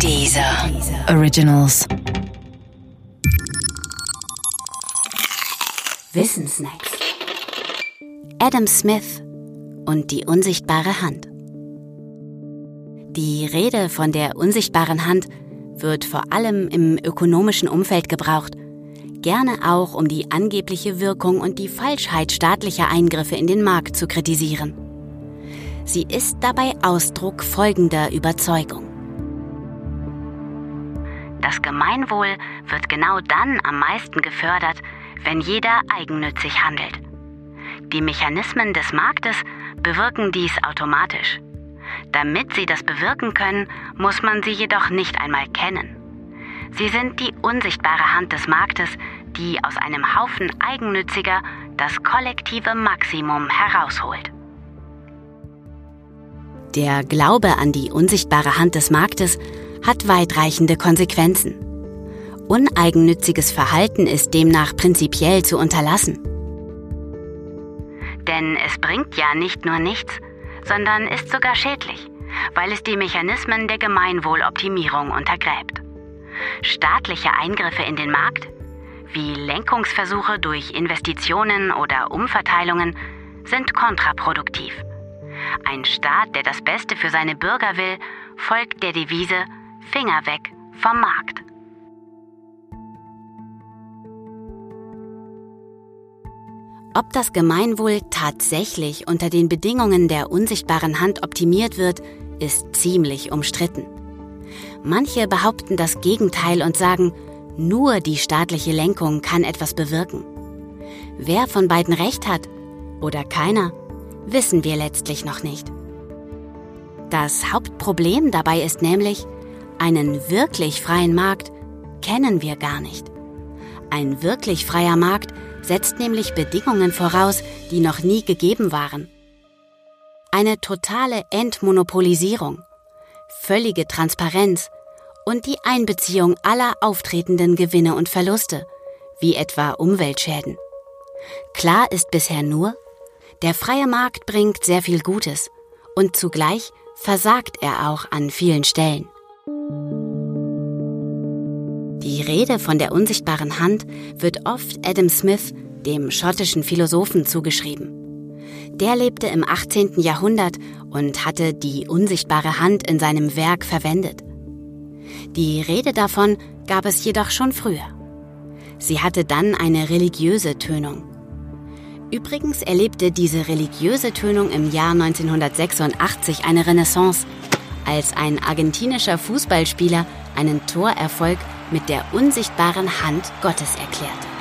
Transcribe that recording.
Dieser Originals. Wissensnacks. Adam Smith und die unsichtbare Hand. Die Rede von der unsichtbaren Hand wird vor allem im ökonomischen Umfeld gebraucht, gerne auch um die angebliche Wirkung und die Falschheit staatlicher Eingriffe in den Markt zu kritisieren. Sie ist dabei Ausdruck folgender Überzeugung. Das Gemeinwohl wird genau dann am meisten gefördert, wenn jeder eigennützig handelt. Die Mechanismen des Marktes bewirken dies automatisch. Damit sie das bewirken können, muss man sie jedoch nicht einmal kennen. Sie sind die unsichtbare Hand des Marktes, die aus einem Haufen Eigennütziger das kollektive Maximum herausholt. Der Glaube an die unsichtbare Hand des Marktes hat weitreichende Konsequenzen. Uneigennütziges Verhalten ist demnach prinzipiell zu unterlassen. Denn es bringt ja nicht nur nichts, sondern ist sogar schädlich, weil es die Mechanismen der Gemeinwohloptimierung untergräbt. Staatliche Eingriffe in den Markt, wie Lenkungsversuche durch Investitionen oder Umverteilungen, sind kontraproduktiv. Ein Staat, der das Beste für seine Bürger will, folgt der Devise Finger weg vom Markt. Ob das Gemeinwohl tatsächlich unter den Bedingungen der unsichtbaren Hand optimiert wird, ist ziemlich umstritten. Manche behaupten das Gegenteil und sagen, nur die staatliche Lenkung kann etwas bewirken. Wer von beiden recht hat oder keiner, wissen wir letztlich noch nicht. Das Hauptproblem dabei ist nämlich, einen wirklich freien Markt kennen wir gar nicht. Ein wirklich freier Markt setzt nämlich Bedingungen voraus, die noch nie gegeben waren. Eine totale Entmonopolisierung, völlige Transparenz und die Einbeziehung aller auftretenden Gewinne und Verluste, wie etwa Umweltschäden. Klar ist bisher nur, der freie Markt bringt sehr viel Gutes und zugleich versagt er auch an vielen Stellen. Die Rede von der unsichtbaren Hand wird oft Adam Smith, dem schottischen Philosophen, zugeschrieben. Der lebte im 18. Jahrhundert und hatte die unsichtbare Hand in seinem Werk verwendet. Die Rede davon gab es jedoch schon früher. Sie hatte dann eine religiöse Tönung. Übrigens erlebte diese religiöse Tönung im Jahr 1986 eine Renaissance, als ein argentinischer Fußballspieler einen Torerfolg mit der unsichtbaren Hand Gottes erklärte.